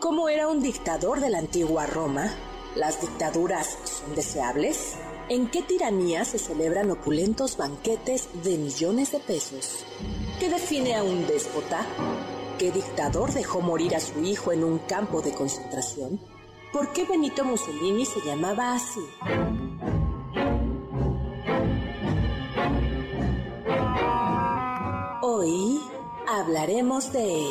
¿Cómo era un dictador de la antigua Roma? ¿Las dictaduras son deseables? ¿En qué tiranía se celebran opulentos banquetes de millones de pesos? ¿Qué define a un déspota? ¿Qué dictador dejó morir a su hijo en un campo de concentración? ¿Por qué Benito Mussolini se llamaba así? Hoy hablaremos de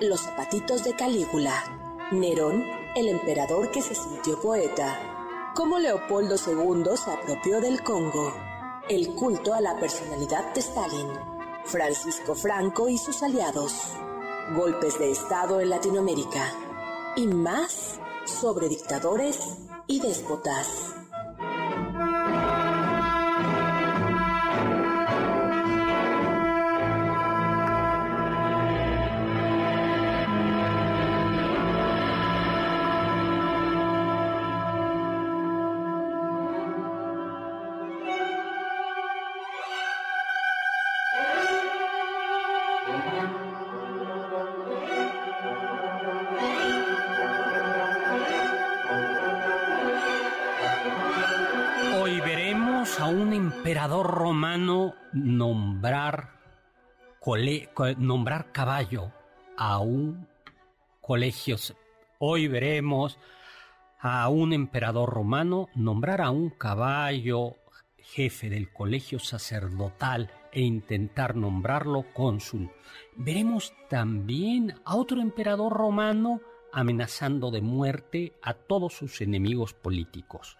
los zapatitos de Calígula. Nerón, el emperador que se sintió poeta. Cómo Leopoldo II se apropió del Congo. El culto a la personalidad de Stalin. Francisco Franco y sus aliados. Golpes de Estado en Latinoamérica. Y más sobre dictadores y déspotas. Emperador romano nombrar, nombrar caballo a un colegio. Hoy veremos a un emperador romano nombrar a un caballo jefe del colegio sacerdotal e intentar nombrarlo cónsul. Veremos también a otro emperador romano amenazando de muerte a todos sus enemigos políticos.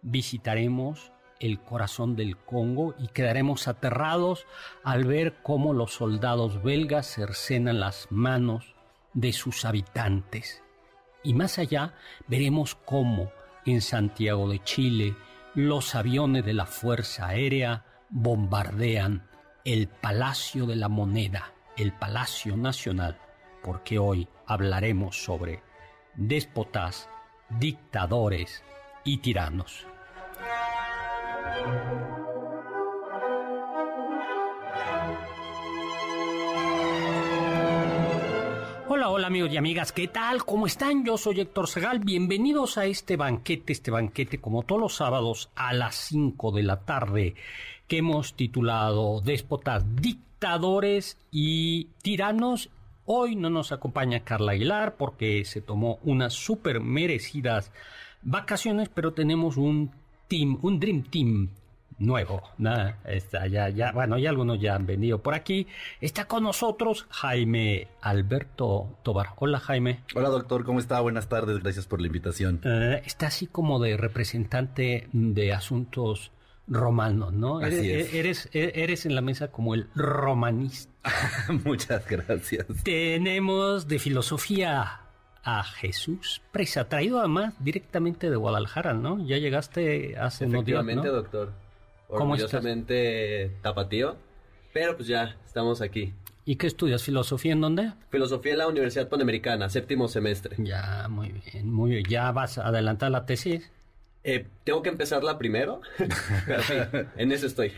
Visitaremos el corazón del Congo y quedaremos aterrados al ver cómo los soldados belgas cercenan las manos de sus habitantes. Y más allá veremos cómo en Santiago de Chile los aviones de la Fuerza Aérea bombardean el Palacio de la Moneda, el Palacio Nacional, porque hoy hablaremos sobre déspotas, dictadores y tiranos. Hola, hola amigos y amigas, ¿qué tal? ¿Cómo están? Yo soy Héctor Segal, bienvenidos a este banquete, este banquete como todos los sábados a las 5 de la tarde que hemos titulado Déspotas, Dictadores y Tiranos. Hoy no nos acompaña Carla Aguilar porque se tomó unas súper merecidas vacaciones, pero tenemos un un Dream Team nuevo. Está, ya, ya, bueno, ya algunos ya han venido por aquí. Está con nosotros Jaime Alberto Tobar. Hola Jaime. Hola doctor, ¿cómo está? Buenas tardes, gracias por la invitación. Eh, está así como de representante de asuntos romanos, ¿no? Así eres, Eres, eres en la mesa como el romanista. Muchas gracias. Tenemos de filosofía a Jesús Presa, traído además directamente de Guadalajara, ¿no? Ya llegaste hace unos días, ¿no? doctor. Orgullosamente tapatío, pero pues ya estamos aquí. ¿Y qué estudias? ¿Filosofía en dónde? Filosofía en la Universidad Panamericana, séptimo semestre. Ya, muy bien, muy bien. ¿Ya vas a adelantar la tesis? Eh, tengo que empezarla primero, en eso estoy.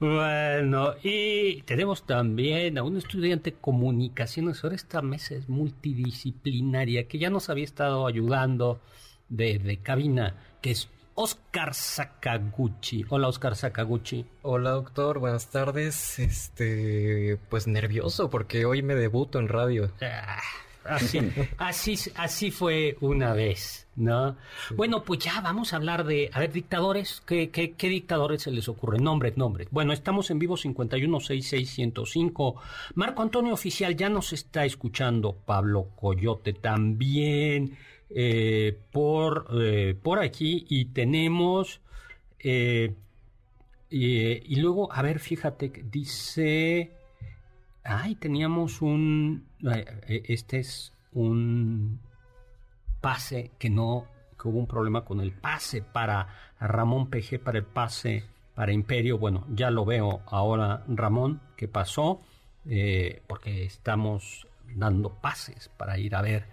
bueno, y tenemos también a un estudiante de comunicaciones. Ahora esta mesa es multidisciplinaria que ya nos había estado ayudando de, cabina, que es Oscar Sakaguchi. Hola, Oscar Sakaguchi. Hola, doctor. Buenas tardes. Este, pues nervioso porque hoy me debuto en radio. Ah, así, así, así fue una vez. ¿no? Bueno, pues ya vamos a hablar de, a ver, dictadores, ¿qué, qué, qué dictadores se les ocurre? Nombres, nombres. Bueno, estamos en vivo 5166105. Marco Antonio Oficial ya nos está escuchando, Pablo Coyote también, eh, por, eh, por aquí, y tenemos... Eh, y luego, a ver, fíjate, dice... Ay, teníamos un... Eh, este es un pase que no... que hubo un problema con el pase para Ramón PG, para el pase para Imperio. Bueno, ya lo veo ahora, Ramón, ¿qué pasó? Eh, porque estamos dando pases para ir a ver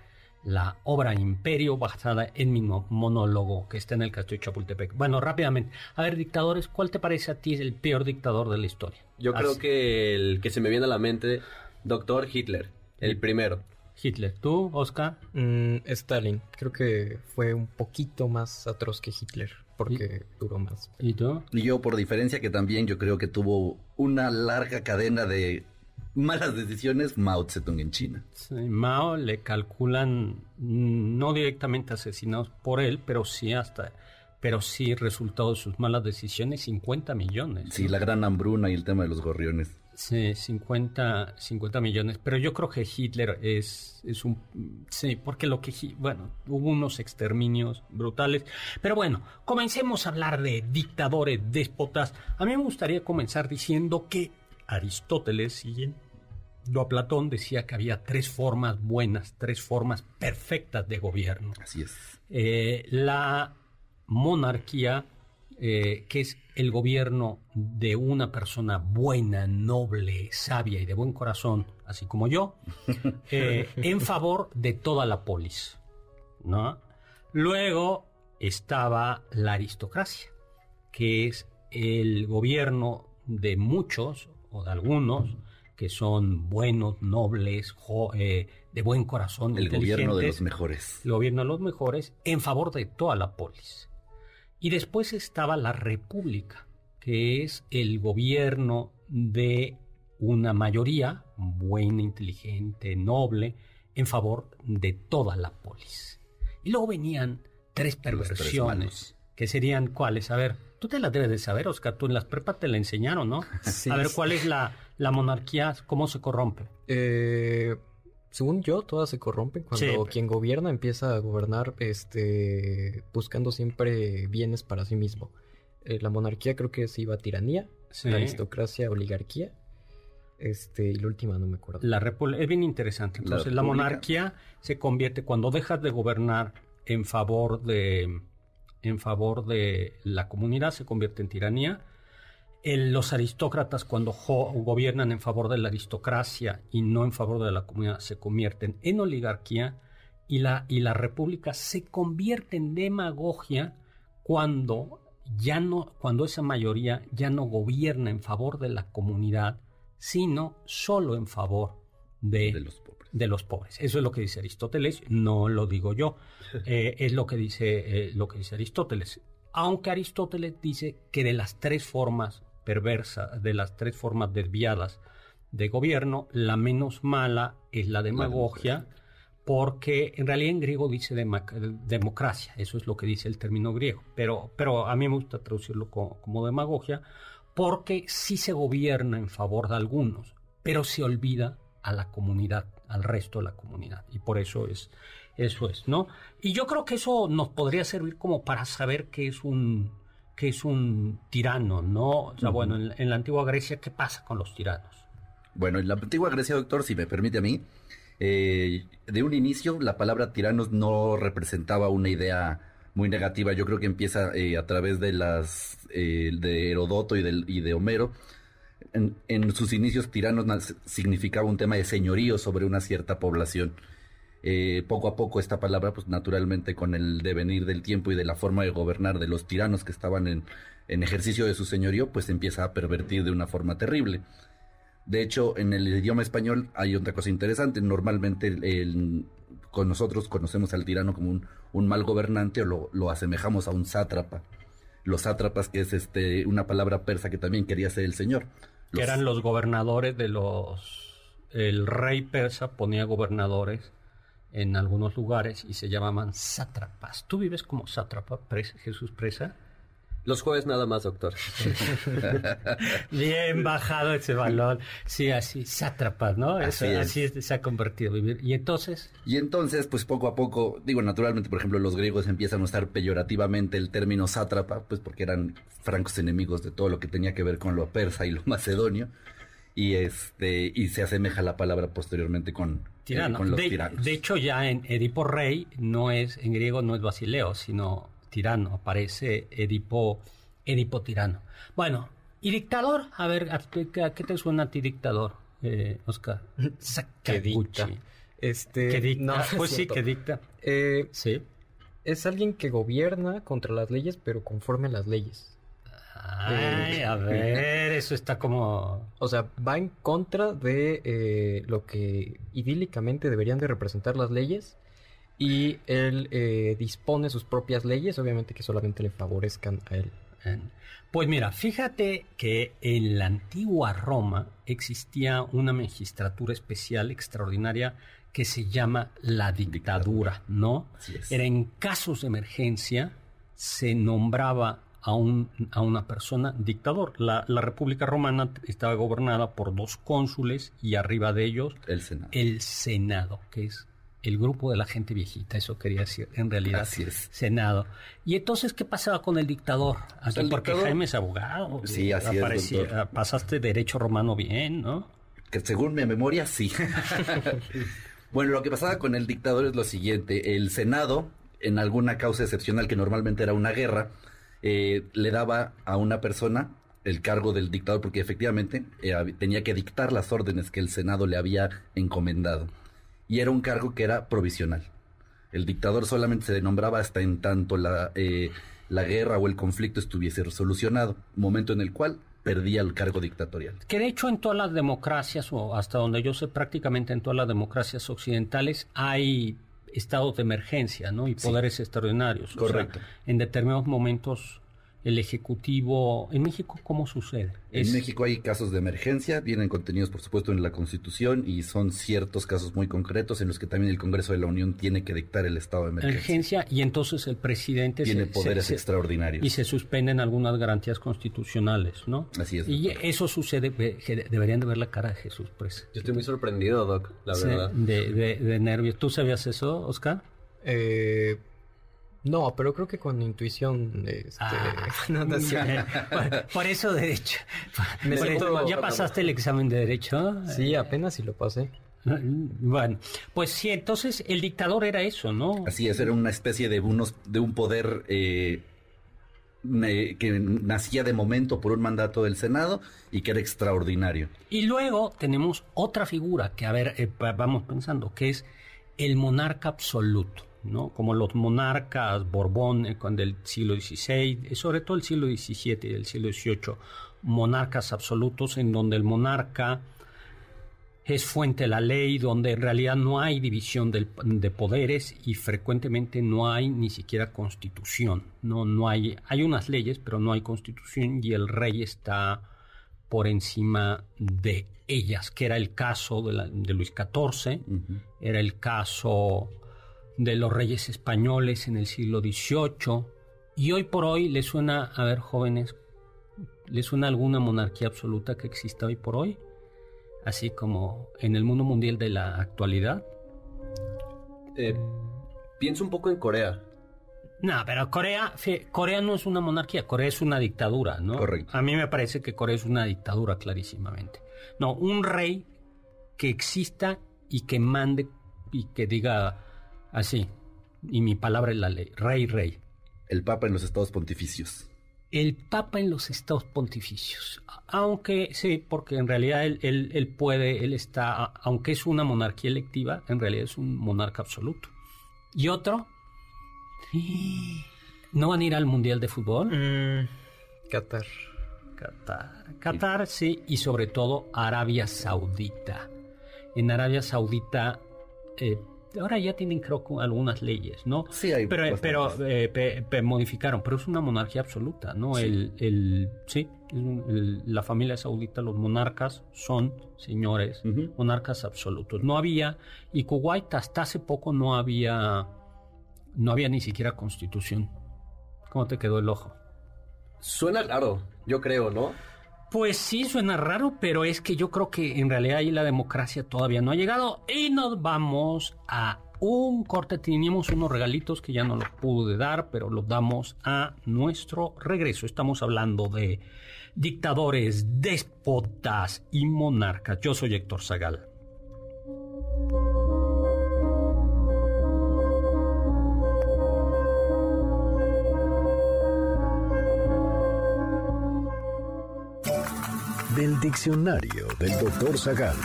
la obra Imperio basada en mi monólogo que está en el Castillo de Chapultepec. Bueno, rápidamente, a ver, dictadores, ¿cuál te parece a ti el peor dictador de la historia? Yo creo que el que se me viene a la mente, Doctor Hitler, el primero. Hitler, ¿tú, Oscar? Mm, Stalin, creo que fue un poquito más atroz que Hitler porque duró más. ¿Y tú? Y yo, por diferencia, que también yo creo que tuvo una larga cadena de malas decisiones Mao Zedong en China. Sí, Mao le calculan mm, no directamente asesinados por él, pero sí hasta pero sí resultado de sus malas decisiones 50 millones. Sí, la gran hambruna y el tema de los gorriones. Sí, 50, 50 millones. Pero yo creo que Hitler es, es un... Sí, porque lo que... Bueno, hubo unos exterminios brutales. Pero bueno, comencemos a hablar de dictadores, déspotas. A mí me gustaría comenzar diciendo que Aristóteles, siguiendo a Platón, decía que había tres formas buenas, tres formas perfectas de gobierno. Así es. Eh, la monarquía, eh, que es el gobierno de una persona buena, noble, sabia y de buen corazón, así como yo, eh, en favor de toda la polis. ¿no? Luego estaba la aristocracia, que es el gobierno de muchos o de algunos que son buenos, nobles, eh, de buen corazón. El gobierno de los mejores. El gobierno de los mejores en favor de toda la polis. Y después estaba la república, que es el gobierno de una mayoría buena, inteligente, noble, en favor de toda la polis. Y luego venían tres perversiones, que serían cuáles, a ver, tú te las debes de saber, Oscar, tú en las prepas te la enseñaron, ¿no? a ver, ¿cuál es la, la monarquía, cómo se corrompe? Eh, según yo, todas se corrompen cuando quien gobierna empieza a gobernar este, buscando siempre bienes para sí mismo. Eh, la monarquía creo que se iba a tiranía, la aristocracia, oligarquía. Este, y la última no me acuerdo. La es bien interesante. Entonces, la, monarquía se convierte cuando dejas de gobernar en favor de en favor de la comunidad se convierte en tiranía los aristócratas cuando gobiernan en favor de la aristocracia y no en favor de la comunidad se convierten en oligarquía y la, y la república se convierte en demagogia cuando ya no cuando esa mayoría ya no gobierna en favor de la comunidad sino solo en favor de, los pobres. De los pobres. Eso es lo que dice Aristóteles, no lo digo yo. Eh, es lo que dice, eh, lo que dice Aristóteles. Aunque Aristóteles dice que de las tres formas perversa, de las tres formas desviadas de gobierno, la menos mala es la demagogia, porque en realidad en griego dice democracia, eso es lo que dice el término griego, pero, pero a mí me gusta traducirlo como, demagogia, porque sí se gobierna en favor de algunos, pero se olvida a la comunidad, al resto de la comunidad, y por eso es, eso es, ¿no? Y yo creo que eso nos podría servir como para saber qué es un, que es un tirano, ¿no? O sea, bueno, en, la antigua Grecia, ¿qué pasa con los tiranos? Bueno, en la antigua Grecia, doctor, si me permite a mí, eh, de un inicio la palabra tiranos no representaba una idea muy negativa. Yo creo que empieza eh, a través de las eh, de Herodoto y, y de Homero. En, en, sus inicios, tiranos significaba un tema de señorío sobre una cierta población. Eh, poco a poco esta palabra, pues naturalmente con el devenir del tiempo y de la forma de gobernar de los tiranos que estaban en, ejercicio de su señorío, pues empieza a pervertir de una forma terrible. De hecho, en el idioma español hay otra cosa interesante. Normalmente con nosotros conocemos al tirano como un, mal gobernante o lo, asemejamos a un sátrapa. Los sátrapas, que es este una palabra persa que también quería ser el señor. que eran los gobernadores de los... El rey persa ponía gobernadores en algunos lugares y se llamaban sátrapas. ¿Tú vives como sátrapa, Jesús Presa? Los jueves nada más, doctor. Bien bajado ese balón. Sí, así, sátrapas, ¿no? Así, así se ha convertido vivir. ¿Y entonces? Y entonces, pues poco a poco, digo, naturalmente, por ejemplo, los griegos empiezan a usar peyorativamente el término sátrapa, pues porque eran francos enemigos de todo lo que tenía que ver con lo persa y lo macedonio. Y este, y se asemeja la palabra posteriormente con, eh, con los tiranos. De hecho, ya en Edipo Rey no es, en griego no es Basileo, sino tirano, aparece Edipo, Edipo tirano. Bueno, ¿y dictador? A ver, qué te suena a ti dictador, eh, Oscar? que dicta. Este, que dicta. pues sí, que dicta. Eh, sí. Es alguien que gobierna contra las leyes, pero conforme a las leyes. Ay, a ver, eso está como... O sea, va en contra de eh, lo que idílicamente deberían de representar las leyes, y él eh, dispone sus propias leyes, obviamente que solamente le favorezcan a él. Pues mira, fíjate que en la antigua Roma existía una magistratura especial extraordinaria que se llama la dictadura, ¿no? Era en casos de emergencia se nombraba a, un, a una persona dictador. La, la, República Romana estaba gobernada por dos cónsules y arriba de ellos el Senado, el Senado que es el grupo de la gente viejita, eso quería decir, en realidad, Senado. Y entonces, ¿qué pasaba con el dictador? porque Jaime es abogado. Sí, así es. Pasaste derecho romano bien, ¿no? Que según mi memoria, sí. bueno, lo que pasaba con el dictador es lo siguiente. El Senado, en alguna causa excepcional que normalmente era una guerra, eh, le daba a una persona el cargo del dictador porque efectivamente eh, tenía que dictar las órdenes que el Senado le había encomendado y era un cargo que era provisional. El dictador solamente se nombraba hasta en tanto la, eh, la guerra o el conflicto estuviese resolucionado, momento en el cual perdía el cargo dictatorial. Que de hecho en todas las democracias, o hasta donde yo sé prácticamente en todas las democracias occidentales, hay estados de emergencia, ¿no? Y poderes extraordinarios. Correcto. en determinados momentos el Ejecutivo. ¿En México cómo sucede? En México hay casos de emergencia, vienen contenidos por supuesto en la Constitución y son ciertos casos muy concretos en los que también el Congreso de la Unión tiene que dictar el estado de emergencia. y entonces el presidente... Tiene poderes extraordinarios. Y se suspenden algunas garantías constitucionales, ¿no? Así es. Y eso sucede, deberían de ver la cara de Jesús, pues. Yo estoy muy sorprendido, Doc, la verdad. De, de, de nervios. ¿Tú sabías eso, Oscar? Eh no, pero creo que con intuición. Este, ah, no, no por, eso derecho. ¿Ya pasaste el examen de derecho? Sí, apenas si lo pasé. Bueno, pues sí, entonces el dictador era eso, ¿no? Así es, era una especie de unos de un poder eh, que nacía de momento por un mandato del Senado y que era extraordinario. Y luego tenemos otra figura que, a ver, eh, vamos pensando, que es el monarca absoluto. ¿No? como los monarcas Borbón eh, del siglo XVI, eh, sobre todo el siglo XVII y el siglo XVIII, monarcas absolutos en donde el monarca es fuente de la ley, donde en realidad no hay división de poderes y frecuentemente no hay ni siquiera constitución. No, no hay, hay unas leyes, pero no hay constitución y el rey está por encima de ellas, que era el caso de, Luis XIV, era el caso de los reyes españoles en el siglo XVIII. Y hoy por hoy le suena, a ver jóvenes, ¿le suena alguna monarquía absoluta que exista hoy por hoy? Así como en el mundo mundial de la actualidad. Eh, pienso un poco en Corea. No, pero Corea, Corea no es una monarquía, Corea es una dictadura, ¿no? Correcto. A mí me parece que Corea es una dictadura clarísimamente. No, un rey que exista y que mande y que diga Así. Y mi palabra es la ley. Rey, rey. El Papa en los estados pontificios. El Papa en los estados pontificios. Aunque sí, porque en realidad él, él, puede, él está, aunque es una monarquía electiva, en realidad es un monarca absoluto. ¿Y otro? ¿No van a ir al Mundial de Fútbol? Mm, Qatar. Qatar. Qatar, sí, y sobre todo Arabia Saudita. En Arabia Saudita eh, ahora ya tienen creo algunas leyes, ¿no? Sí, hay pero, pero eh, modificaron, pero es una monarquía absoluta, ¿no? Sí. El, el, sí, la familia saudita, los monarcas son señores, monarcas absolutos. No había, y Kuwait hasta hace poco no había, no había ni siquiera constitución. ¿Cómo te quedó el ojo? Suena raro, yo creo, ¿no? Pues sí, suena raro, pero es que yo creo que en realidad ahí la democracia todavía no ha llegado y nos vamos a un corte. Teníamos unos regalitos que ya no los pude dar, pero los damos a nuestro regreso. Estamos hablando de dictadores, déspotas y monarcas. Yo soy Héctor Zagal. Del diccionario del doctor Zagal.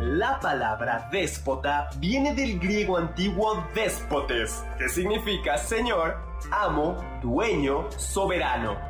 La palabra déspota viene del griego antiguo déspotes, que significa señor, amo, dueño, soberano.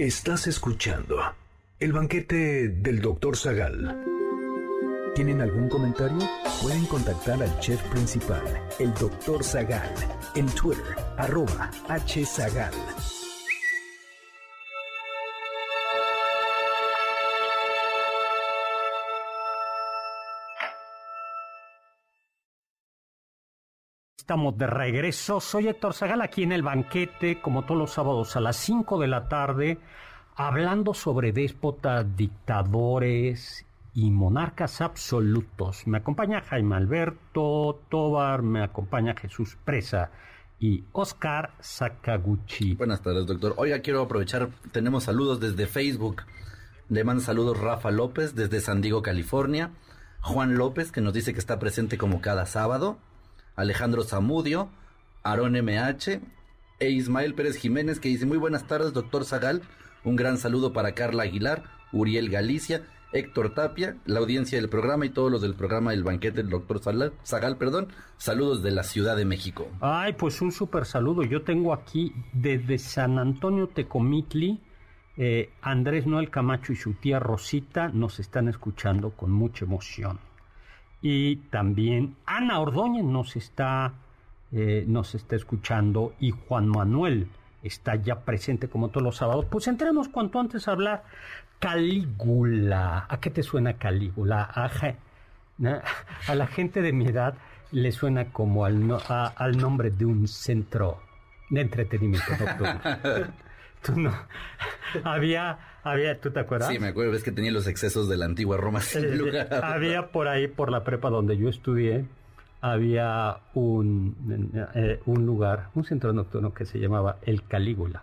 Estás escuchando el banquete del Dr. Zagal. ¿Tienen algún comentario? Pueden contactar al chef principal, el Dr. Zagal, en Twitter, arroba hzagal. Estamos de regreso. Soy Héctor Zagal aquí en el banquete, como todos los sábados a las 5 de la tarde, hablando sobre déspotas, dictadores y monarcas absolutos. Me acompaña Jaime Alberto Tobar, me acompaña Jesús Presa y Oscar Sakaguchi. Buenas tardes, doctor. Oiga, quiero aprovechar, tenemos saludos desde Facebook. Le mando saludos Rafa López desde San Diego, California. Juan López, que nos dice que está presente como cada sábado. Alejandro Zamudio, Aaron MH e Ismael Pérez Jiménez que dice muy buenas tardes doctor Zagal, un gran saludo para Carla Aguilar, Uriel Galicia, Héctor Tapia, la audiencia del programa y todos los del programa del banquete del doctor Zagal, perdón, saludos de la Ciudad de México. Ay, pues un súper saludo. Yo tengo aquí desde San Antonio Tecomitli, eh, Andrés Noel Camacho y su tía Rosita nos están escuchando con mucha emoción y también Ana Ordóñez nos está, eh, nos está escuchando y Juan Manuel está ya presente como todos los sábados. Pues entremos cuanto antes a hablar. Calígula. ¿A qué te suena Calígula? A, a la gente de mi edad le suena como al, al nombre de un centro de entretenimiento nocturno. Tú no. había, había, ¿tú te acuerdas? Sí, me acuerdo, es que tenía los excesos de la antigua Roma sin lugar. Había por ahí, por la prepa donde yo estudié, había un, eh, un lugar, un centro nocturno que se llamaba El Calígula.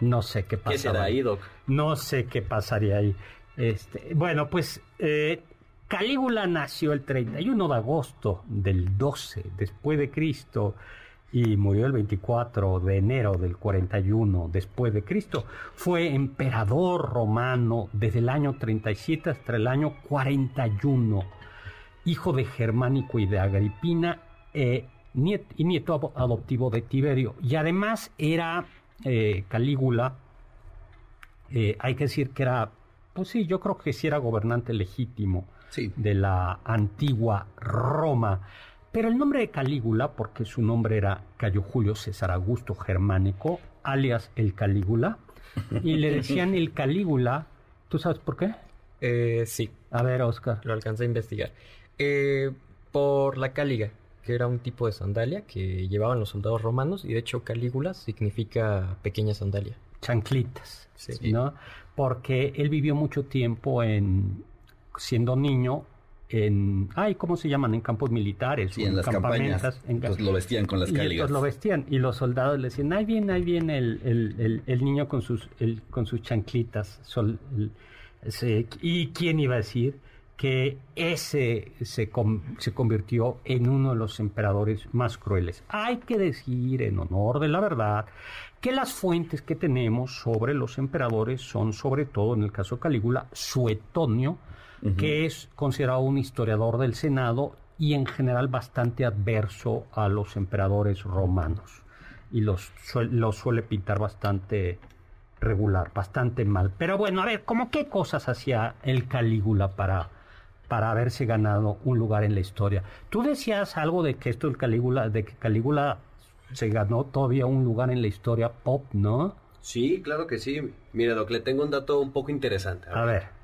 No sé qué pasaba. ¿Qué ahí, Doc? No sé qué pasaría ahí. Este, bueno, pues eh, Calígula nació el 31 de agosto del 12 después de Cristo y murió el 24 de enero del 41 después de Cristo. Fue emperador romano desde el año 37 hasta el año 41, hijo de Germánico y de Agripina eh, y nieto adoptivo de Tiberio. Y además era eh, Calígula, eh, hay que decir que era, pues sí, yo creo que sí era gobernante legítimo de la antigua Roma. Pero el nombre de Calígula, porque su nombre era Cayo Julio César Augusto Germánico, alias el Calígula, y le decían el Calígula, ¿tú sabes por qué? Eh, sí. A ver, Oscar. Lo alcancé a investigar. Eh, por la cáliga, que era un tipo de sandalia que llevaban los soldados romanos, y de hecho Calígula significa pequeña sandalia. Chanclitas, sí. ¿no? Porque él vivió mucho tiempo en, siendo niño, en, ay, ¿cómo se llaman? En campos militares. en, las campañas. Pues lo vestían con las cáligas. Y lo vestían. Y los soldados le decían, ahí viene, ahí viene el, el, niño con sus, con sus chanclitas. Sol, ¿Y quién iba a decir que ese se, se, convirtió en uno de los emperadores más crueles. Hay que decir, en honor de la verdad, que las fuentes que tenemos sobre los emperadores son, sobre todo en el caso de Calígula, Suetonio, que es considerado un historiador del Senado y en general bastante adverso a los emperadores romanos. Y los, los suele pintar bastante regular, bastante mal. Pero bueno, a ver, ¿cómo qué cosas hacía el Calígula para para haberse ganado un lugar en la historia. Tú decías algo de que esto el Calígula, de que Calígula se ganó todavía un lugar en la historia pop, ¿no? Sí, claro que sí. Mira, Doc, le tengo un dato un poco interesante. A ver.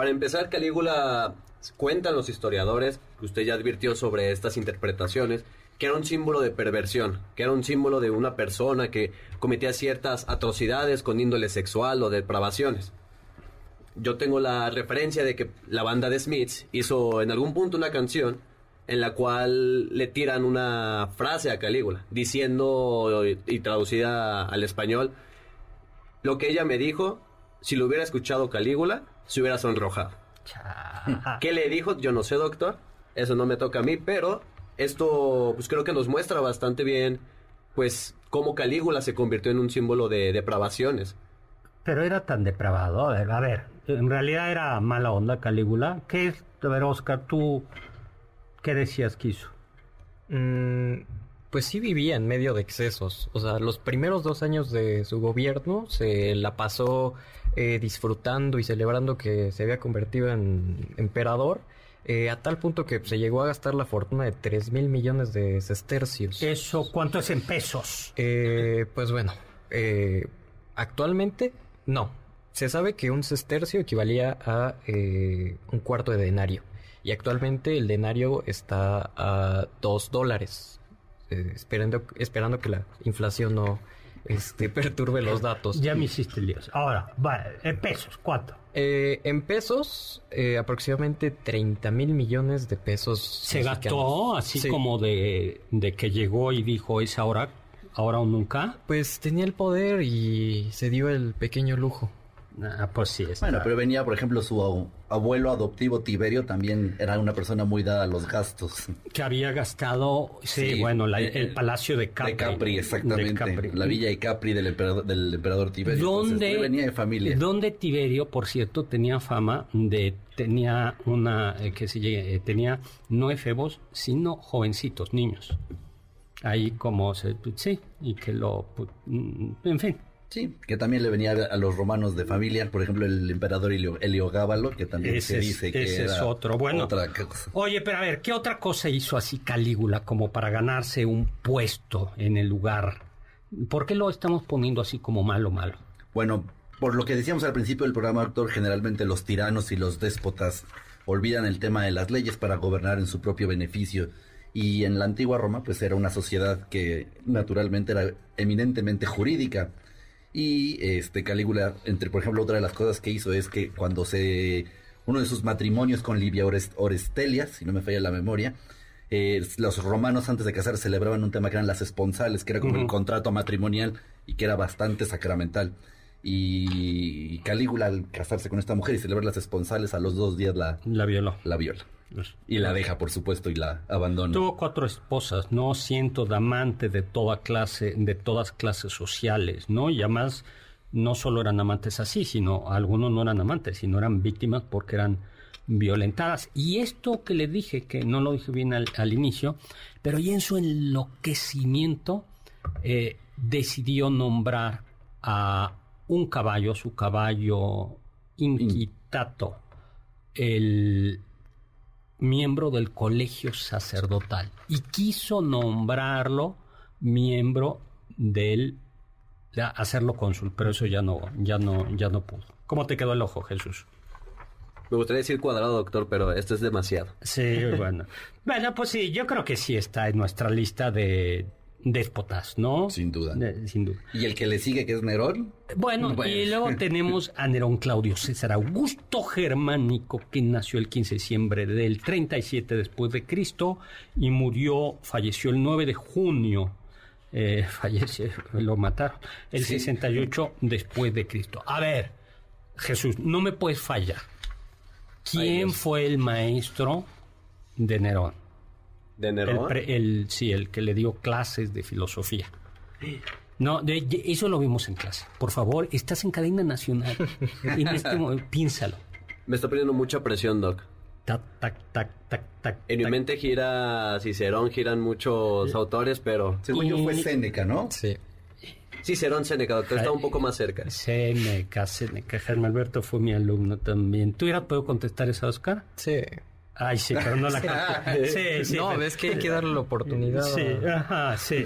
Para empezar, Calígula cuentan los historiadores, que usted ya advirtió sobre estas interpretaciones, que era un símbolo de perversión, que era un símbolo de una persona que cometía ciertas atrocidades con índole sexual o depravaciones. Yo tengo la referencia de que la banda de Smiths hizo en algún punto una canción en la cual le tiran una frase a Calígula, diciendo y traducida al español, lo que ella me dijo, si lo hubiera escuchado Calígula, se hubiera sonrojado. ¿Qué le dijo? Yo no sé, doctor. Eso no me toca a mí, pero esto pues creo que nos muestra bastante bien pues cómo Calígula se convirtió en un símbolo de depravaciones. Pero era tan depravado. A ver, a ver, en realidad era mala onda Calígula. ¿Qué es, a ver, Oscar, tú, qué decías que hizo? Mm, pues sí vivía en medio de excesos. O sea, los primeros dos años de su gobierno se la pasó eh, disfrutando y celebrando que se había convertido en emperador. Eh, a tal punto que se llegó a gastar la fortuna de 3 mil millones de sestercios. ¿Eso cuánto es en pesos? Eh, pues bueno, actualmente no. Se sabe que un sestercio equivalía a eh, un cuarto de denario. Y actualmente el denario está a dos dólares. Eh, esperando, esperando que la inflación no este, perturbe los datos. Ya me hiciste líos. Ahora, en pesos, ¿cuánto? Eh, en pesos, aproximadamente 30 mil millones de pesos. Se gastó así como de, de que llegó y dijo es ahora ahora o nunca? Pues tenía el poder y se dio el pequeño lujo. Ah, pues sí. Bueno, pero venía, por ejemplo, su abuelo adoptivo Tiberio también era una persona muy dada a los gastos. Que había gastado, sí, bueno, el, palacio de Capri. De Capri, exactamente. La villa de Capri del emperador, del emperador Tiberio. Donde venía de familia. Donde Tiberio, por cierto, tenía fama de tenía una eh, que se eh, tenía no efebos, sino jovencitos, niños ahí como se, sí, y que lo, mm, en fin. Sí, que también le venía a los romanos de familia, por ejemplo, el emperador Heliogábalo, que también se dice que ese es otro. Bueno, oye, pero a ver, ¿qué otra cosa hizo así Calígula como para ganarse un puesto en el lugar? ¿Por qué lo estamos poniendo así como malo, malo? Bueno, por lo que decíamos al principio del programa, doctor, generalmente los tiranos y los déspotas olvidan el tema de las leyes para gobernar en su propio beneficio y en la antigua Roma pues era una sociedad que naturalmente era eminentemente jurídica y este Calígula entre por ejemplo otra de las cosas que hizo es que cuando se uno de sus matrimonios con Livia Orestelia si no me falla la memoria eh, los romanos antes de casar celebraban un tema que eran las esponsales que era como el contrato matrimonial y que era bastante sacramental. Y Calígula al casarse con esta mujer y celebrar las esponsales a los dos días la la violó. la viola y la deja, por supuesto, y la abandona. Tuvo cuatro esposas, ¿no? Cientos de amantes de toda clase, de todas clases sociales, ¿no? Y además, no solo eran amantes así, sino algunos no eran amantes, sino eran víctimas porque eran violentadas. Y esto que le dije, que no lo dije bien al, inicio, pero ya en su enloquecimiento eh, decidió nombrar a un caballo, su caballo inquitato, el miembro del colegio sacerdotal y quiso nombrarlo miembro del hacerlo cónsul, pero eso ya no ya no ya no pudo. ¿Cómo te quedó el ojo, Jesús? Me gustaría decir cuadrado, doctor, pero esto es demasiado. Sí, bueno. bueno, pues sí, yo creo que sí está en nuestra lista de déspotas, ¿no? Sin duda. sin duda. ¿Y el que le sigue, que es Nerón? Bueno, y luego tenemos a Nerón Claudio César Augusto Germánico, que nació el 15 de diciembre del 37 después de Cristo y murió, falleció el 9 de junio. Eh, falleció, lo mataron, el 68 después de Cristo. A ver, Jesús, no me puedes fallar. ¿Quién fue el maestro de Nerón? ¿De Nerón? El, sí, el que le dio clases de filosofía. No, eso lo vimos en clase. Por favor, estás en cadena nacional. en este momento, piénsalo. Me está poniendo mucha presión, Doc. Tac, tac, tac, tac, tac. En mi mente gira Cicerón, giran muchos autores, pero... Según yo fue Séneca, ¿no? Sí. Cicerón, Séneca, doctor, está un poco más cerca. Séneca, Séneca. Germán Alberto fue mi alumno también. ¿Tú hubieras podido contestar esa, Oscar? Sí. Ay, sí, pero no la Sí, sí. No, ves que hay que darle la oportunidad. Sí, ajá, sí.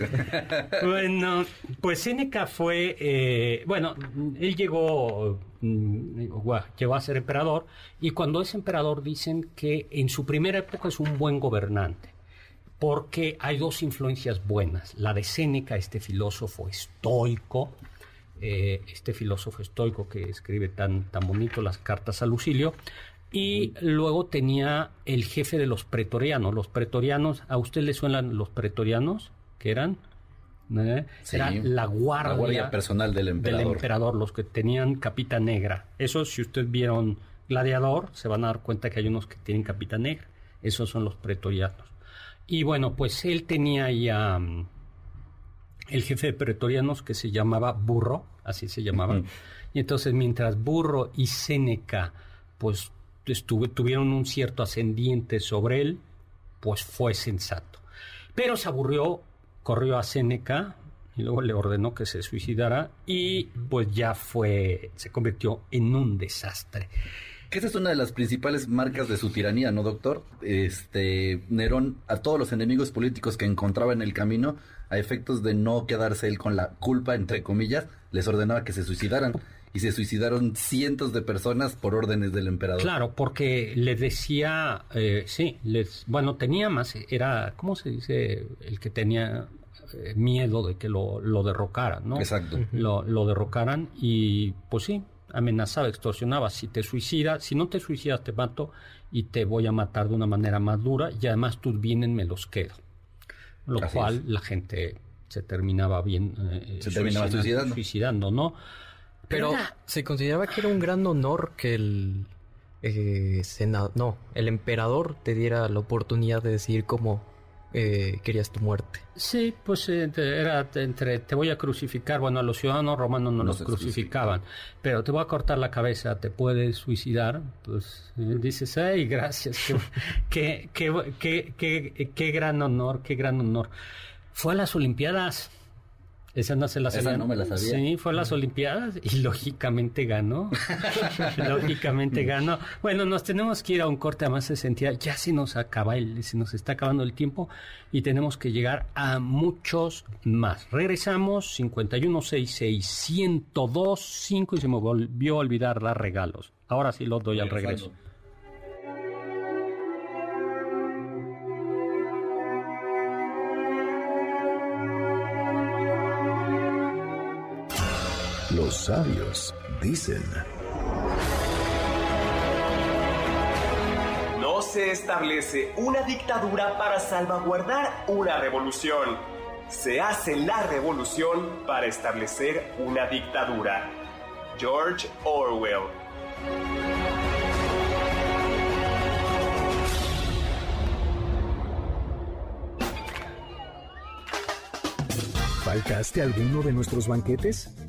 bueno, pues Seneca fue, eh, bueno, él llegó, mm, llegó a ser emperador y cuando es emperador dicen que en su primera época es un buen gobernante porque hay dos influencias buenas. La de Séneca, este filósofo estoico, eh, este filósofo estoico que escribe tan, tan bonito las cartas a Lucilio, y luego tenía el jefe de los pretorianos. Los pretorianos, ¿a usted le suenan los pretorianos? ¿Qué eran? ¿Eh? Era la guardia, personal del emperador. del emperador. los que tenían capita negra. Eso, si ustedes vieron Gladiador, se van a dar cuenta que hay unos que tienen capita negra. Esos son los pretorianos. Y bueno, pues él tenía ya mm, el jefe de pretorianos que se llamaba Burro, así se llamaba. Y entonces, mientras Burro y Séneca, pues tuvieron un cierto ascendiente sobre él, pues fue sensato. Pero se aburrió, corrió a Séneca y luego le ordenó que se suicidara y pues ya fue, se convirtió en un desastre. Que esa es una de las principales marcas de su tiranía, ¿no, doctor? Este, Nerón, a todos los enemigos políticos que encontraba en el camino, a efectos de no quedarse él con la culpa, entre comillas, les ordenaba que se suicidaran y se suicidaron cientos de personas por órdenes del emperador. Claro, porque le decía, eh, sí, les, bueno, tenía más, era, ¿cómo se dice? El que tenía eh, miedo de que lo, lo derrocaran, ¿no? Exacto. Lo, lo derrocaran y pues sí, amenazaba, extorsionaba, si te suicidas, si no te suicidas te mato y te voy a matar de una manera más dura y además tus bienes me los quedo. Lo cual la gente se terminaba bien eh, se terminaba suicidando. suicidando, ¿no? Pero se consideraba que era un gran honor que el eh, senado, no, el emperador te diera la oportunidad de decir cómo eh, querías tu muerte. Sí, pues eh, era entre te voy a crucificar, bueno, a los ciudadanos romanos no, los crucificaban, pero te voy a cortar la cabeza, te puedes suicidar, pues dices, ay, gracias, qué, qué, qué, qué, qué gran honor, qué gran honor. Fue a las Olimpiadas esa no se la sabía. no me la sabía. Sí, fue a las Olimpiadas y lógicamente ganó. lógicamente ganó. Bueno, nos tenemos que ir a un corte, además se sentía, ya se nos acaba el, se nos está acabando el tiempo y tenemos que llegar a muchos más. Regresamos, 5166125 y se me volvió a olvidar dar regalos. Ahora sí los doy al regreso. Los sabios dicen... No se establece una dictadura para salvaguardar una revolución. Se hace la revolución para establecer una dictadura. George Orwell ¿Faltaste alguno de nuestros banquetes?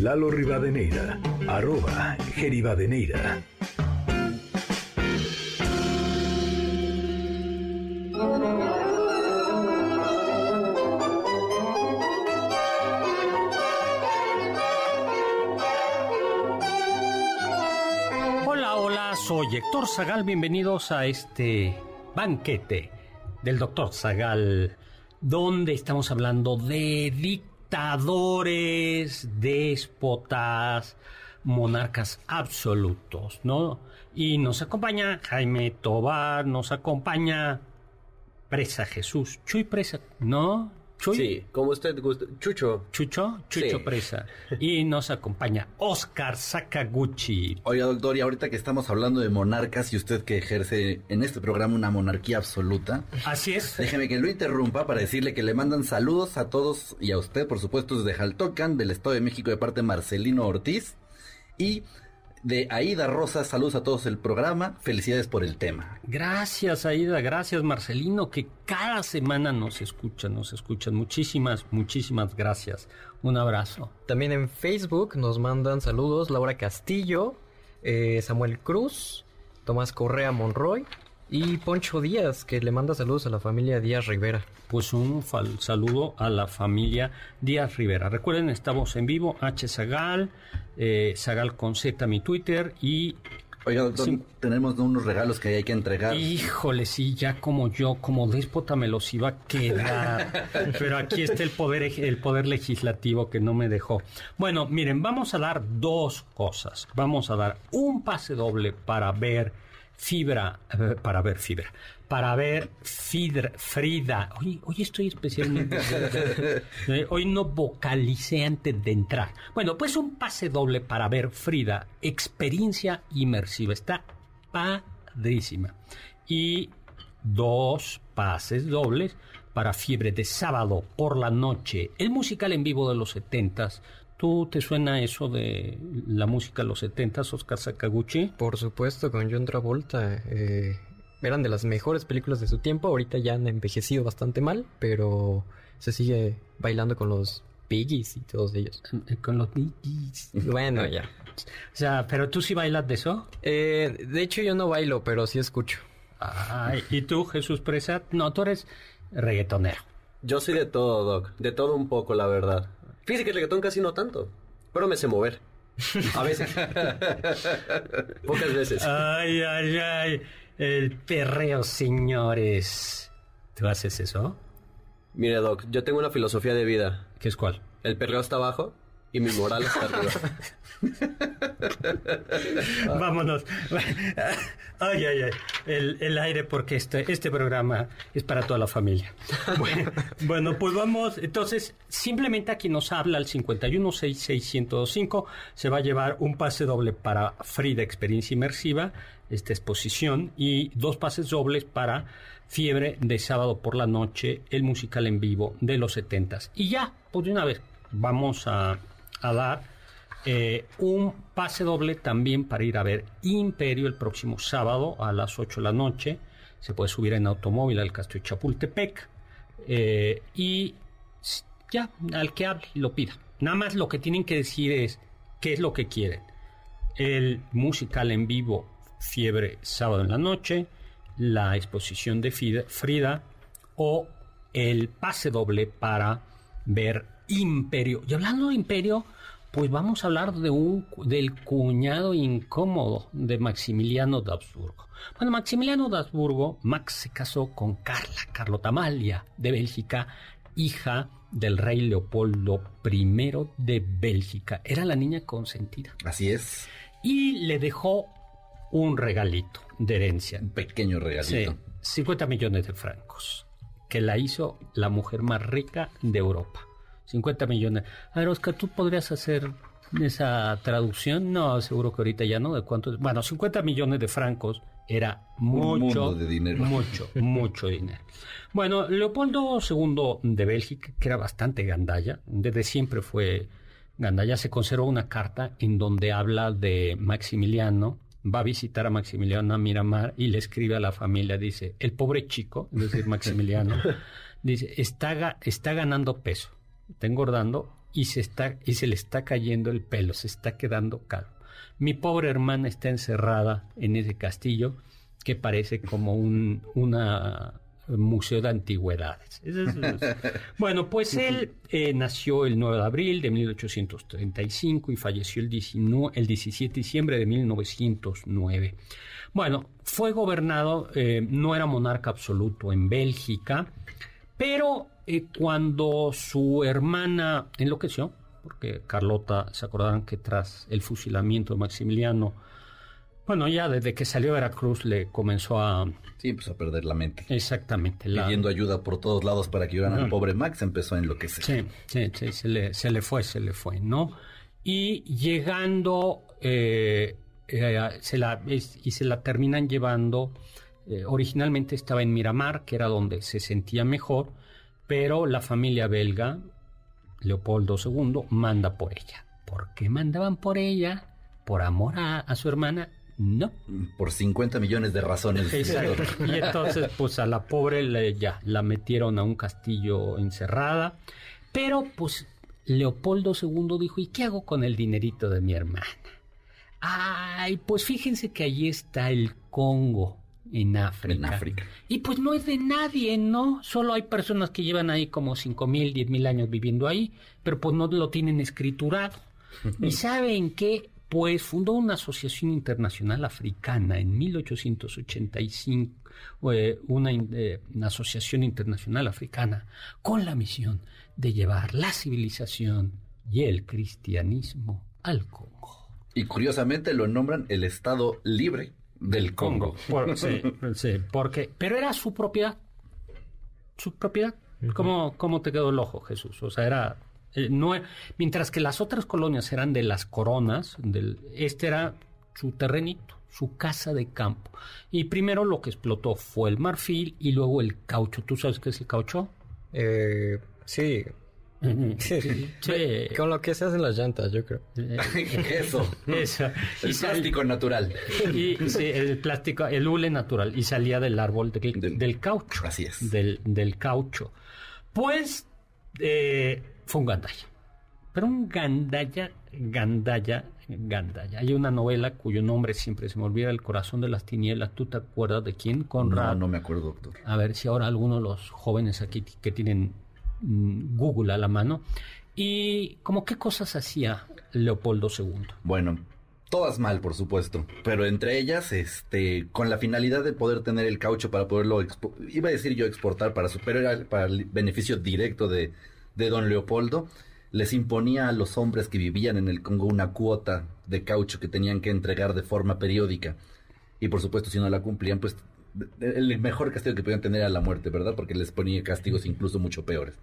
Lalo Rivadeneira, arroba Geribadeneira. Hola, hola, soy Héctor Zagal, bienvenidos a este banquete del doctor Zagal, donde estamos hablando de dictadores, déspotas, monarcas absolutos, ¿no? Y nos acompaña Jaime Tobar, nos acompaña Presa Jesús. Chuy Presa, ¿no? Chuy. Sí, como usted gusta. Chucho. Chucho, Chucho Presa. Y nos acompaña Oscar Sakaguchi. Oiga, doctor, y ahorita que estamos hablando de monarcas y usted que ejerce en este programa una monarquía absoluta. Así es. Déjeme que lo interrumpa para decirle que le mandan saludos a todos y a usted, por supuesto, desde Jaltocan, del Estado de México, de parte de Marcelino Ortiz. Y de Aida Rosa. Saludos a todos el programa. Felicidades por el tema. Gracias, Aida. Gracias, Marcelino, que cada semana nos escuchan, nos escuchan. Muchísimas, muchísimas gracias. Un abrazo. También en Facebook nos mandan saludos Laura Castillo, eh, Samuel Cruz, Tomás Correa Monroy y Poncho Díaz, que le manda saludos a la familia Díaz Rivera. Pues un saludo a la familia Díaz Rivera. Recuerden, estamos en vivo, H Zagal, eh, Zagal con Z, mi Twitter, y... Oiga, doctor, tenemos unos regalos que hay que entregar. Híjole, sí, ya como yo, como déspota me los iba a quedar. Pero aquí está el poder, el poder legislativo que no me dejó. Bueno, miren, vamos a dar dos cosas. Vamos a dar un pase doble para ver fibra, para ver fibra, para ver Fidra, Frida. Hoy, hoy estoy especialmente. Hoy no vocalicé antes de entrar. Bueno, pues un pase doble para ver Frida, experiencia inmersiva. Está padrísima. Y dos pases dobles para Fiebre de sábado por la noche, el musical en vivo de los setentas ¿Tú te suena eso de la música de los 70, Oscar Sakaguchi? Por supuesto, con John Travolta. Eh, eran de las mejores películas de su tiempo. Ahorita ya han envejecido bastante mal, pero se sigue bailando con los Piggies y todos ellos. Eh, con los Piggies. Bueno, ya. O sea, ¿pero tú sí bailas de eso? Eh, de hecho, yo no bailo, pero sí escucho. Ay, ¿y tú, Jesús Presa? No, tú eres reggaetonero. Yo soy de todo, Doc. De todo un poco, la verdad. Fíjese que el reggaetón casi no tanto, pero me sé mover. A veces. Pocas veces. Ay, ay, ay. El perreo, señores. ¿Tú haces eso? Mire, Doc, yo tengo una filosofía de vida. ¿Qué es cuál? El perreo está abajo y mi moral está arriba. Vámonos. Ay, ay, ay. El, aire porque este, este programa es para toda la familia. Bueno, pues vamos. Entonces, simplemente aquí nos habla al 5166125. Se va a llevar un pase doble para Frida Experiencia Inmersiva, esta exposición, y dos pases dobles para Fiebre de sábado por la noche, el musical en vivo de los 70 Y ya, pues de una vez, vamos a, a dar eh, un pase doble también para ir a ver Imperio el próximo sábado a las 8 de la noche. Se puede subir en automóvil al Castillo Chapultepec. Eh, y ya, al que hable lo pida. Nada más lo que tienen que decir es qué es lo que quieren. El musical en vivo Fiebre sábado en la noche, la exposición de Frida o el pase doble para ver Imperio. Y hablando de Imperio, pues vamos a hablar de un, del cuñado incómodo de Maximiliano de Habsburgo. Bueno, Maximiliano de Habsburgo, Max se casó con Carla, Carlota Amalia de Bélgica, hija del rey Leopoldo I de Bélgica. Era la niña consentida. Así es. Y le dejó un regalito de herencia. Un pequeño regalito. Sí, 50 millones de francos, que la hizo la mujer más rica de Europa. 50 millones. A ver, Oscar, ¿tú podrías hacer esa traducción? No, seguro que ahorita ya no. ¿De cuánto? Bueno, 50 millones de francos era mucho, de dinero. mucho, mucho dinero. Bueno, Leopoldo II de Bélgica, que era bastante gandalla, desde siempre fue gandalla, se conservó una carta en donde habla de Maximiliano, va a visitar a Maximiliano a Miramar y le escribe a la familia, dice, el pobre chico, es decir, Maximiliano, dice, está, está ganando peso está engordando y se, está, y se le está cayendo el pelo, se está quedando calvo. Mi pobre hermana está encerrada en ese castillo que parece como un una museo de antigüedades. bueno, pues él eh, nació el 9 de abril de 1835 y falleció el, 19, el 17 de diciembre de 1909. Bueno, fue gobernado, eh, no era monarca absoluto en Bélgica, pero eh, cuando su hermana enloqueció, porque Carlota, se acordarán que tras el fusilamiento de Maximiliano, Bueno, ya desde que salió a Veracruz le comenzó a... Sí, empezó a perder la mente. Exactamente. Pidiendo ayuda por todos lados para que ayudaran al pobre Max, empezó a enloquecer. Sí, sí, sí, se le, se le fue, se le fue, ¿no? Y llegando, eh, eh, se la, y se la terminan llevando, eh, originalmente estaba en Miramar, que era donde se sentía mejor, pero la familia belga, Leopoldo II, manda por ella. ¿Por qué mandaban por ella? ¿Por amor a su hermana? No. Por 50 millones de razones. Y entonces, pues a la pobre ya la metieron a un castillo encerrada. Pero, pues, Leopoldo II dijo: ¿Y qué hago con el dinerito de mi hermana? Ay, pues fíjense que allí está el Congo. En África. En África. Y pues no es de nadie, ¿no? Solo hay personas que llevan ahí como cinco mil, diez mil años viviendo ahí, pero pues no lo tienen escriturado. ¿Y saben qué? pues fundó una asociación internacional africana en 1885, eh, una, eh, una, asociación internacional africana con la misión de llevar la civilización y el cristianismo al Congo. Y curiosamente lo nombran el Estado libre del Congo. sí, sí, porque, pero era su propiedad. Su propiedad. ¿Cómo, ¿Cómo te quedó el ojo, Jesús? O sea, era eh, no, mientras que las otras colonias eran de las coronas, del, este era su terrenito, su casa de campo. Y primero lo que explotó fue el marfil y luego el caucho. ¿Tú sabes qué es el caucho? Eh, sí. Sí. Con lo que se hacen las llantas, yo creo. Eso. Eso. El plástico natural. Y, sí, el plástico, el hule natural. Y salía del árbol del, caucho. Así es. Del, del caucho. Pues eh, fue un gandaya. Pero un gandaya, gandaya, gandaya. Hay una novela cuyo nombre siempre se me olvida, El corazón de las tinieblas. ¿Tú te acuerdas de quién? Conrad. No, no me acuerdo, doctor. A ver si ahora algunos de los jóvenes aquí que tienen Google a la mano. ¿Y como qué cosas hacía Leopoldo II? Bueno, todas mal, por supuesto, pero entre ellas, este, con la finalidad de poder tener el caucho para poderlo, iba a decir yo exportar para su, para el beneficio directo de, de don Leopoldo, les imponía a los hombres que vivían en el Congo una cuota de caucho que tenían que entregar de forma periódica. Y por supuesto, si no la cumplían, pues el mejor castigo que podían tener era la muerte, ¿verdad? Porque les ponía castigos incluso mucho peores.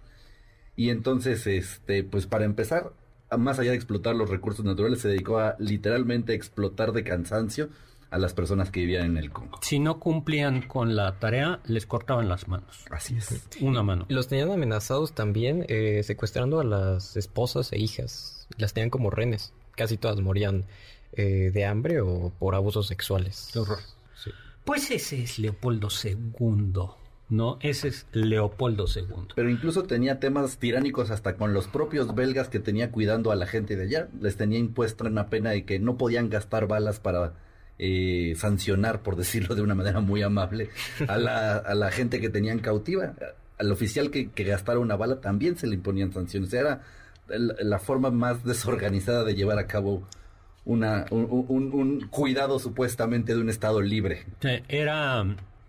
Y entonces, este, pues para empezar, más allá de explotar los recursos naturales, se dedicó a literalmente explotar de cansancio a las personas que vivían en el Congo. Si no cumplían con la tarea, les cortaban las manos. Así es. Una mano. Los tenían amenazados también, eh, secuestrando a las esposas e hijas. Las tenían como renes. Casi todas morían eh, de hambre o por abusos sexuales. Qué horror. Pues ese es Leopoldo II. ¿no? Ese es Leopoldo II. Pero incluso tenía temas tiránicos hasta con los propios belgas que tenía cuidando a la gente de allá. Les tenía impuesta una pena de que no podían gastar balas para eh, sancionar, por decirlo de una manera muy amable, a la, a la gente que tenían cautiva. Al oficial que, gastara una bala también se le imponían sanciones. Era la, forma más desorganizada de llevar a cabo una, un, cuidado supuestamente de un Estado libre. Era,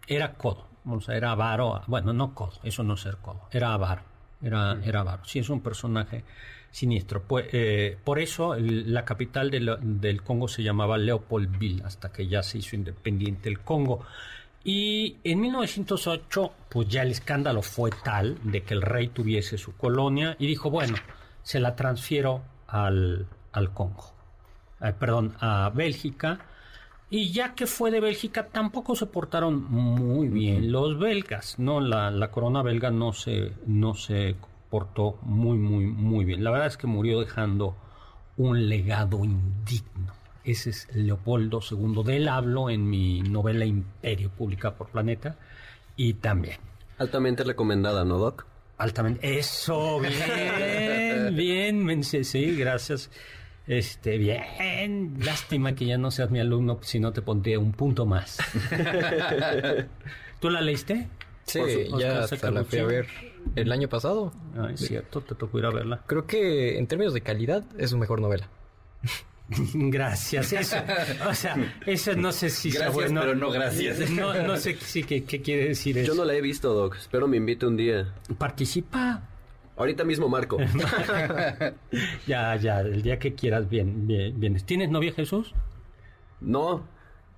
era codo, o sea, era avaro. Bueno, no codo, eso no es ser codo, era avaro. Era, era avaro. Sí, es un personaje siniestro. Pues, eh, por eso la capital del Congo se llamaba Leopoldville, hasta que ya se hizo independiente el Congo. Y en 1908, pues ya el escándalo fue tal de que el rey tuviese su colonia y dijo, bueno, se la transfiero al, al Congo, eh, perdón, a Bélgica. Y ya que fue de Bélgica, tampoco se portaron muy bien los belgas, ¿no? La, la corona belga no se, no se portó muy, muy, muy bien. La verdad es que murió dejando un legado indigno. Ese es Leopoldo II. De él hablo en mi novela Imperio, publicada por Planeta, y también. Altamente recomendada, ¿no, Doc? Altamente. Eso, bien, bien, sí, gracias. Este, bien, lástima que ya no seas mi alumno, si no te pondría un punto más. ¿Tú la leíste? Sí, ya hasta la fui a ver el año pasado. Ah, es cierto, te tocó ir a verla. Creo que en términos de calidad es su mejor novela. Gracias, eso, o sea, eso no sé si gracias, bueno. pero no gracias. No, no sé si, qué, quiere decir eso. Yo no la he visto, Doc. Espero me invite un día. Participa. Ahorita mismo, Marco. ya, ya, el día que quieras, bien, bien, bien. ¿Tienes novia, Jesús? No,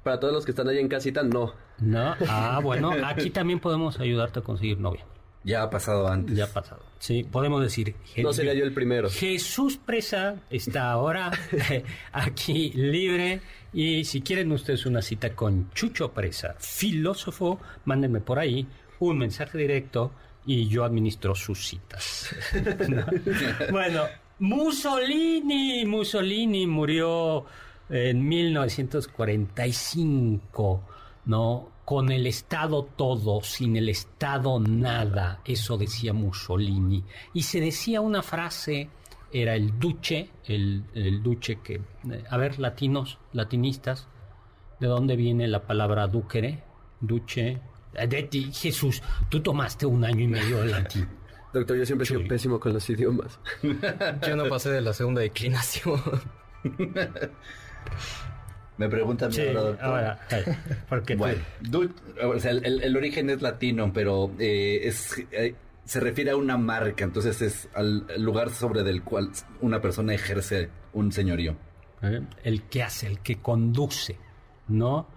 Para todos los que están ahí en casita, no. No, ah, bueno, aquí también podemos ayudarte a conseguir novia. Ya ha pasado antes. Ya ha pasado. Sí, podemos decir. No sería yo el primero. Jesús Presa está ahora aquí libre. Y si quieren ustedes una cita con Chucho Presa, filósofo, mándenme por ahí un mensaje directo y yo administro sus citas. bueno, Mussolini. Mussolini murió en 1945, ¿no? con el Estado todo, sin el Estado nada, eso decía Mussolini. Y se decía una frase, era el duce, el, duce que, eh, a ver, latinos, latinistas, ¿de dónde viene la palabra ducere? Duce. De ti, Jesús, tú tomaste un año y medio de latín. Doctor, yo siempre he sido pésimo con los idiomas. yo no pasé de la segunda declinación. Me preguntan sí, ahora, porque bueno, o sea, el, origen es latino, pero eh, es eh, se refiere a una marca, entonces es al lugar sobre del cual una persona ejerce un señorío. Eh, el que hace, el que conduce, ¿no?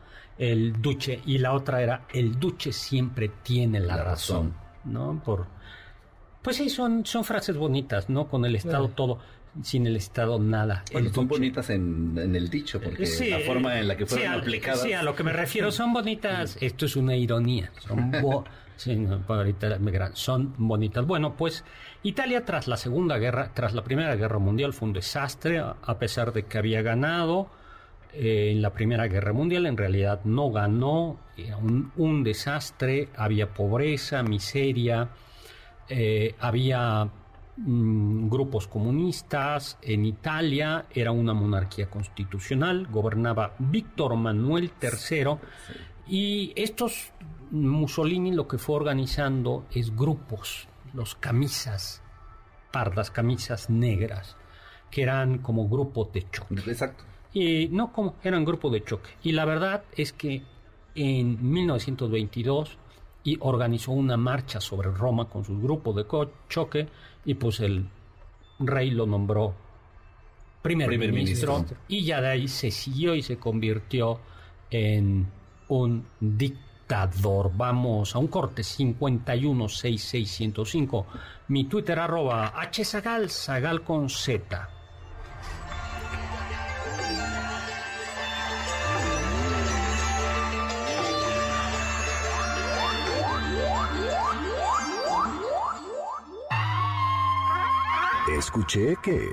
El duche y la otra era el duche siempre tiene la, razón, ¿no? Por pues sí, son, son frases bonitas, ¿no? Con el Estado todo sin el Estado nada. son bonitas en, el dicho, porque la forma en la que fueron aplicadas. Sí, a lo que me refiero, son bonitas. Esto es una ironía. Son, son bonitas. Bueno, pues Italia tras la Segunda Guerra, tras la Primera Guerra Mundial fue un desastre, a pesar de que había ganado. Eh, en la Primera Guerra Mundial en realidad no ganó, era un, un desastre, había pobreza, miseria, eh, había Mm, grupos comunistas. En Italia era una monarquía constitucional, gobernaba Víctor Manuel III y estos Mussolini lo que fue organizando es grupos, los camisas pardas, camisas negras, que eran como grupo de choque. Exacto. Y no como, eran grupo de choque. Y la verdad es que en 1922 y organizó una marcha sobre Roma con sus grupos de choque y pues el rey lo nombró primer, ministro, y ya de ahí se siguió y se convirtió en un dictador. Vamos a un corte 5166105. Mi Twitter arroba hzagal, sagal con z. Escuché que...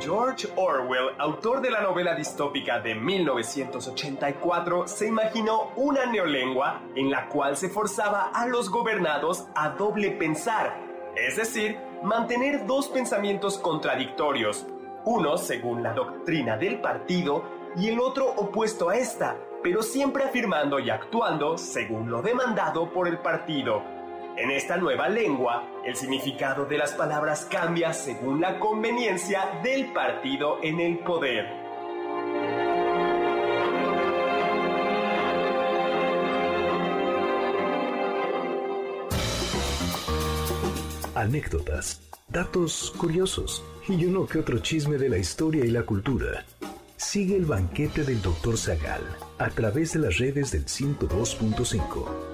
George Orwell, autor de la novela distópica de 1984, se imaginó una neolengua en la cual se forzaba a los gobernados a doble pensar, es decir, mantener dos pensamientos contradictorios, uno según la doctrina del partido y el otro opuesto a esta, pero siempre afirmando y actuando según lo demandado por el partido. En esta nueva lengua, el significado de las palabras cambia según la conveniencia del partido en el poder. Anécdotas, datos curiosos y uno que otro chisme de la historia y la cultura. Sigue el banquete del Dr. Zagal a través de las redes del 102.5.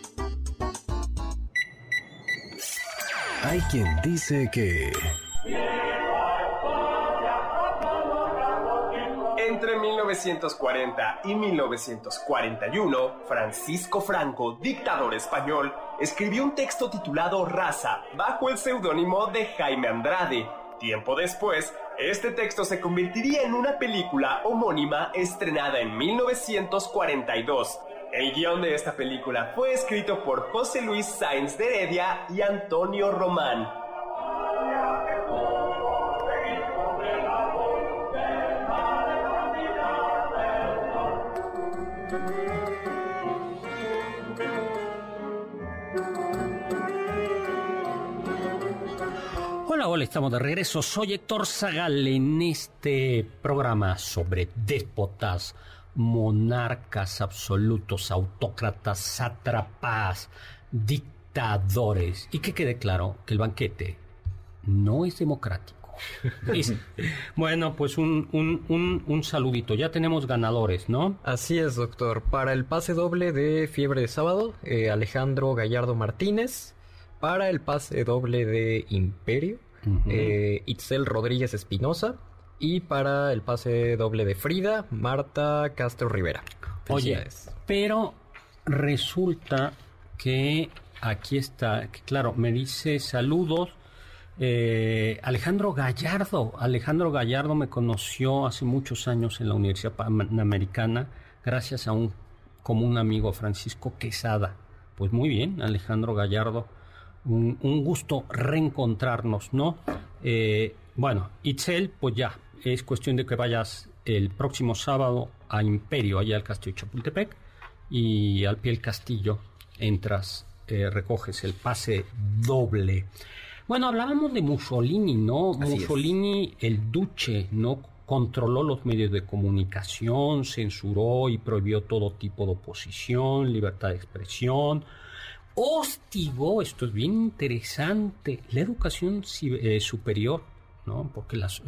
Hay quien dice que... Entre 1940 y 1941, Francisco Franco, dictador español, escribió un texto titulado Raza, bajo el seudónimo de Jaime Andrade, Tiempo después, este texto se convertiría en una película homónima estrenada en 1942. El guion de esta película fue escrito por José Luis Sainz de Heredia y Antonio Román. Hola, hola, estamos de regreso. Soy Héctor Zagal en este programa sobre déspotas monarcas absolutos, autócratas, sátrapas, dictadores. Y que quede claro que el banquete no es democrático. bueno, pues un, un, un, saludito. Ya tenemos ganadores, ¿no? Así es, doctor. Para el pase doble de Fiebre de Sábado, eh, Alejandro Gallardo Martínez. Para el pase doble de Imperio, eh, Itzel Rodríguez Espinosa. Y para el pase doble de Frida, Marta Castro Rivera. Oye, pero resulta que aquí está, que claro, me dice saludos eh, Alejandro Gallardo. Alejandro Gallardo me conoció hace muchos años en la Universidad Panamericana gracias a un común amigo Francisco Quesada. Pues muy bien, Alejandro Gallardo. Un, gusto reencontrarnos, ¿no? Eh, bueno, Itzel, pues ya, es cuestión de que vayas el próximo sábado a Imperio, allá al Castillo Chapultepec, y al pie del castillo entras, eh, recoges el pase doble. Bueno, hablábamos de Mussolini, ¿no? Mussolini, el duce, ¿no? Controló los medios de comunicación, censuró y prohibió todo tipo de oposición, libertad de expresión, hostigó, esto es bien interesante, la educación eh, superior, ¿no? Porque los,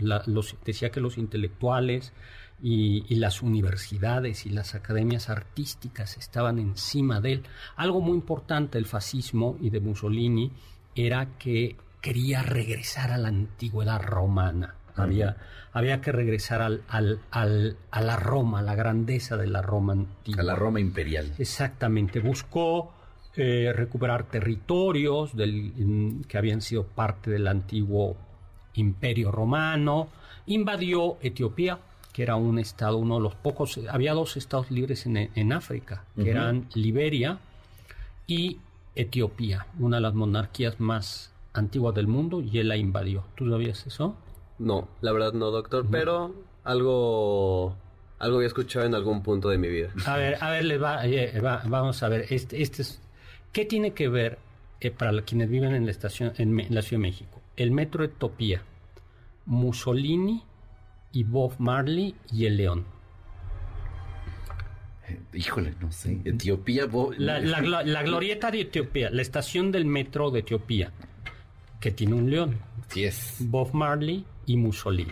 decía que los intelectuales y, y, las universidades y las academias artísticas estaban encima de él. Algo muy importante del fascismo y de Mussolini era que quería regresar a la antigüedad romana. Había, había que regresar al, al, a la Roma, a la grandeza de la Roma antigua. A la Roma imperial. Exactamente. Buscó eh, recuperar territorios del, que habían sido parte del antiguo imperio romano. Invadió Etiopía, que era un estado, uno de los pocos. Había dos estados libres en, en África, que eran Liberia y Etiopía, una de las monarquías más antigua del mundo y él la invadió. ¿Tú sabías eso? No, la verdad no, doctor, pero algo algo había escuchado en algún punto de mi vida. A ver, a ver, eh, va, vamos a ver, este, este es, ¿qué tiene que ver eh, para quienes viven en la estación, en, la Ciudad de México? El metro Etopía, Mussolini y Bob Marley y el León. Eh, híjole, no sé. Etiopía. La, la, glorieta de Etiopía, la estación del metro de Etiopía que tiene un león. Sí es. Bob Marley y Mussolini.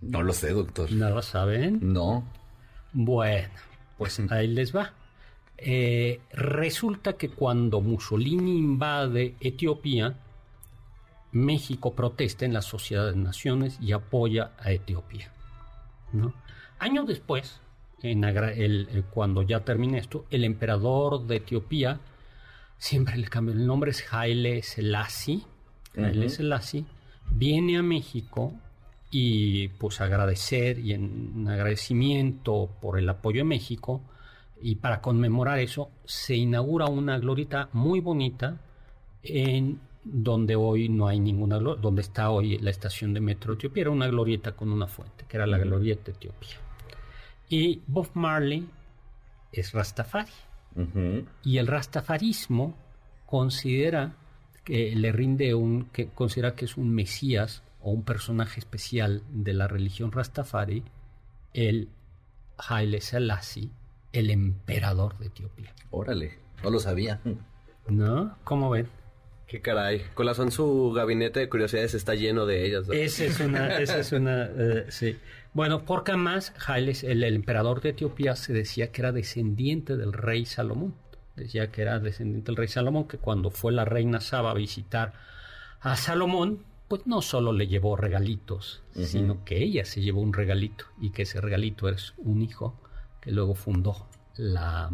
No lo sé, doctor. ¿No lo saben? No. Bueno, pues ahí les va. Eh, resulta que cuando Mussolini invade Etiopía, México protesta en la Sociedad de Naciones y apoya a Etiopía. ¿no? Años después, en el, cuando ya termina esto, el emperador de Etiopía siempre le cambio el nombre, es Haile Selassie. Haile Selassie viene a México y pues agradecer y en agradecimiento por el apoyo de México y para conmemorar eso se inaugura una glorieta muy bonita en donde hoy no hay ninguna donde está hoy la estación de metro Etiopía era una glorieta con una fuente que era la glorieta Etiopía y Bob Marley es Rastafari y el rastafarismo considera que le rinde un, que considera que es un mesías o un personaje especial de la religión rastafari, el Haile Selassie, el emperador de Etiopía. Órale, no lo sabía. ¿No? ¿Cómo ven? Qué caray. Con razón su gabinete de curiosidades está lleno de ellas. Esa es una, esa es una, eh, sí. Bueno, porque más Haile, el, emperador de Etiopía, se decía que era descendiente del rey Salomón. Decía que era descendiente del rey Salomón, que cuando fue la reina Saba a visitar a Salomón, pues no solo le llevó regalitos, sino que ella se llevó un regalito y que ese regalito es un hijo que luego fundó la,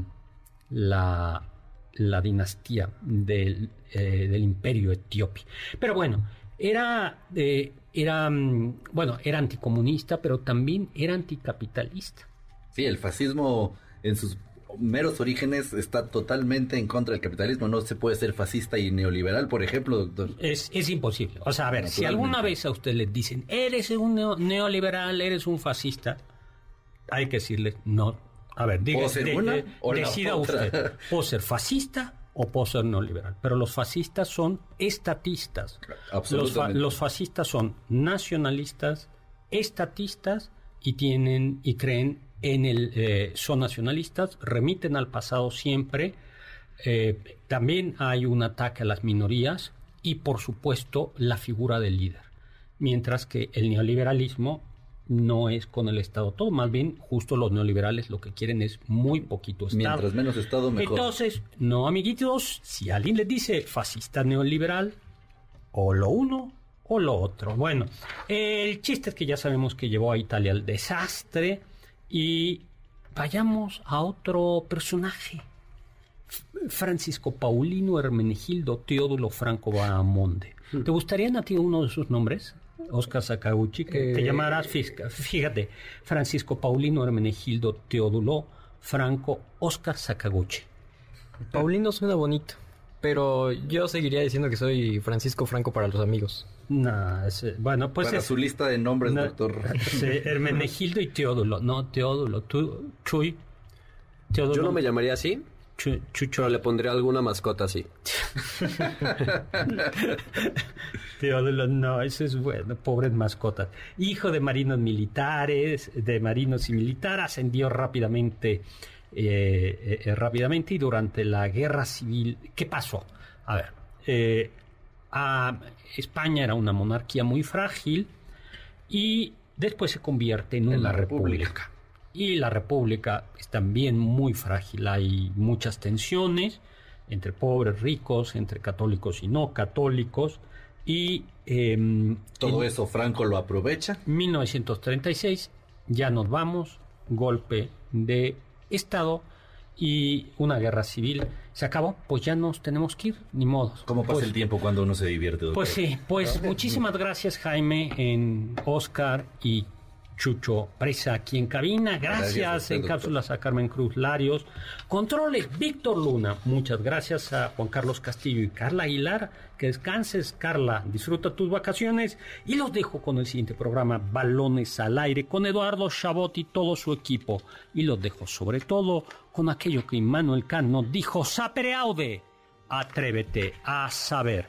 la la dinastía del, eh, del imperio etíope. Pero bueno, era, eh, era, mm, bueno, era anticomunista, pero también era anticapitalista. Sí, el fascismo en sus meros orígenes está totalmente en contra del capitalismo. No se puede ser fascista y neoliberal, por ejemplo, doctor. Es, es imposible. O sea, a ver, si alguna vez a usted le dicen, eres un neoliberal, eres un fascista, hay que decirle, no, a ver, diga, ser una decida usted. Puedo ser fascista o poser neoliberal. Pero los fascistas son estatistas. Los, los, fascistas son nacionalistas, estatistas y tienen y creen en el eh, son nacionalistas, remiten al pasado siempre. Eh, también hay un ataque a las minorías y por supuesto la figura del líder. Mientras que el neoliberalismo no es con el Estado todo, más bien justo los neoliberales lo que quieren es muy poquito Estado. Mientras menos Estado mejor. Entonces, no amiguitos, si alguien les dice fascista neoliberal, o lo uno o lo otro. Bueno, el chiste es que ya sabemos que llevó a Italia al desastre y vayamos a otro personaje. Francisco Paulino Hermenegildo Teodulo Franco Bahamonde. Hmm. ¿Te gustaría a ti uno de sus nombres? Oscar Sakaguchi, que te llamarás, fíjate, Francisco Paulino Hermenegildo Teodulo Franco Oscar Sakaguchi. Paulino suena bonito, pero yo seguiría diciendo que soy Francisco Franco para los amigos. No, bueno, pues para su lista de nombres, doctor. Hermenegildo y Teodulo, no, Teodulo, tú, Chuy. Teodulo. Yo no me llamaría así. Chucho. le pondría alguna mascota así. Teodulo, no, eso es bueno, pobres mascotas. Hijo de marinos militares, de marinos y militar, ascendió rápidamente, eh, eh, rápidamente y durante la guerra civil. ¿Qué pasó? A ver, eh, España era una monarquía muy frágil y después se convierte en, una república y la República es también muy frágil. Hay muchas tensiones entre pobres, ricos, entre católicos y no católicos. Y em, todo eso Franco lo aprovecha. 1936, ya nos vamos, golpe de Estado y una guerra civil. Se acabó, pues ya nos tenemos que ir, ni modo. ¿Cómo pasa pues el tiempo cuando uno se divierte? Pues sí, pues muchísimas gracias Jaime, en Oscar y Chucho Presa aquí en cabina. Gracias, en cápsulas a Carmen Cruz Larios. Controles Víctor Luna. Muchas gracias a Juan Carlos Castillo y Carla Aguilar. Que descanses, Carla. Disfruta tus vacaciones. Y los dejo con el siguiente programa, Balones al Aire, con Eduardo Chabot y todo su equipo. Y los dejo sobre todo con aquello que Immanuel Kant nos dijo, sapere aude. Atrévete a saber.